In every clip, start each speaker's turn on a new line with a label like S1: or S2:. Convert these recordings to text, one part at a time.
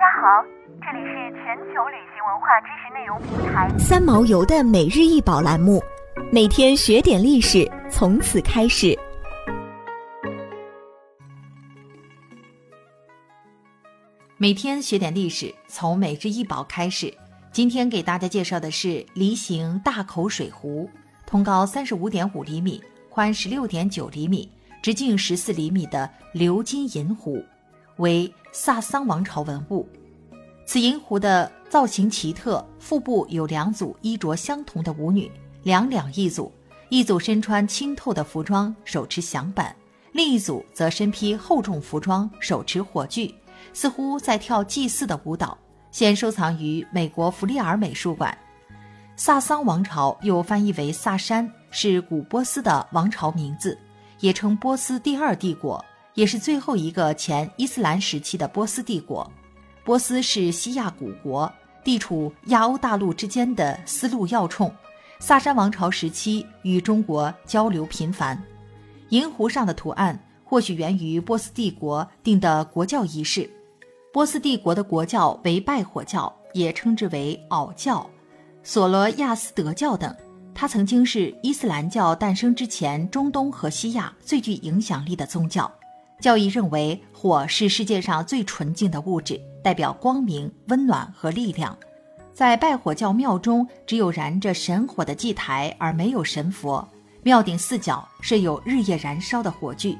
S1: 大家好，这里是全球旅行文化知识内容平台
S2: 三毛游的每日一宝栏目，每天学点历史，从此开始。
S3: 每天学点历史，从每日一宝开始。今天给大家介绍的是梨形大口水壶，通高三十五点五厘米，宽十六点九厘米，直径十四厘米的鎏金银壶，为萨桑王朝文物。此银壶的造型奇特，腹部有两组衣着相同的舞女，两两一组，一组身穿清透的服装，手持响板；另一组则身披厚重服装，手持火炬，似乎在跳祭祀的舞蹈。现收藏于美国弗利尔美术馆。萨桑王朝又翻译为萨珊，是古波斯的王朝名字，也称波斯第二帝国，也是最后一个前伊斯兰时期的波斯帝国。波斯是西亚古国，地处亚欧大陆之间的丝路要冲。萨珊王朝时期与中国交流频繁。银壶上的图案或许源于波斯帝国定的国教仪式。波斯帝国的国教为拜火教，也称之为袄教、索罗亚斯德教等。它曾经是伊斯兰教诞生之前中东和西亚最具影响力的宗教。教义认为，火是世界上最纯净的物质，代表光明、温暖和力量。在拜火教庙中，只有燃着神火的祭台，而没有神佛。庙顶四角设有日夜燃烧的火炬。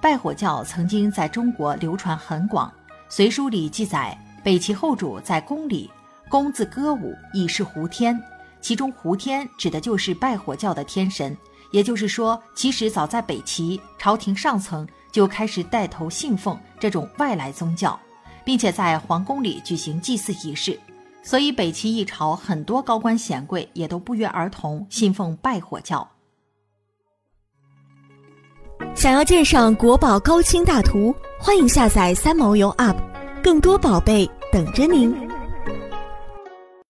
S3: 拜火教曾经在中国流传很广。《隋书》里记载，北齐后主在宫里，宫自歌舞，以示胡天。其中胡天指的就是拜火教的天神。也就是说，其实早在北齐朝廷上层。就开始带头信奉这种外来宗教，并且在皇宫里举行祭祀仪式，所以北齐一朝很多高官显贵也都不约而同信奉拜火教。
S2: 想要鉴赏国宝高清大图，欢迎下载三毛游 App，更多宝贝等着您。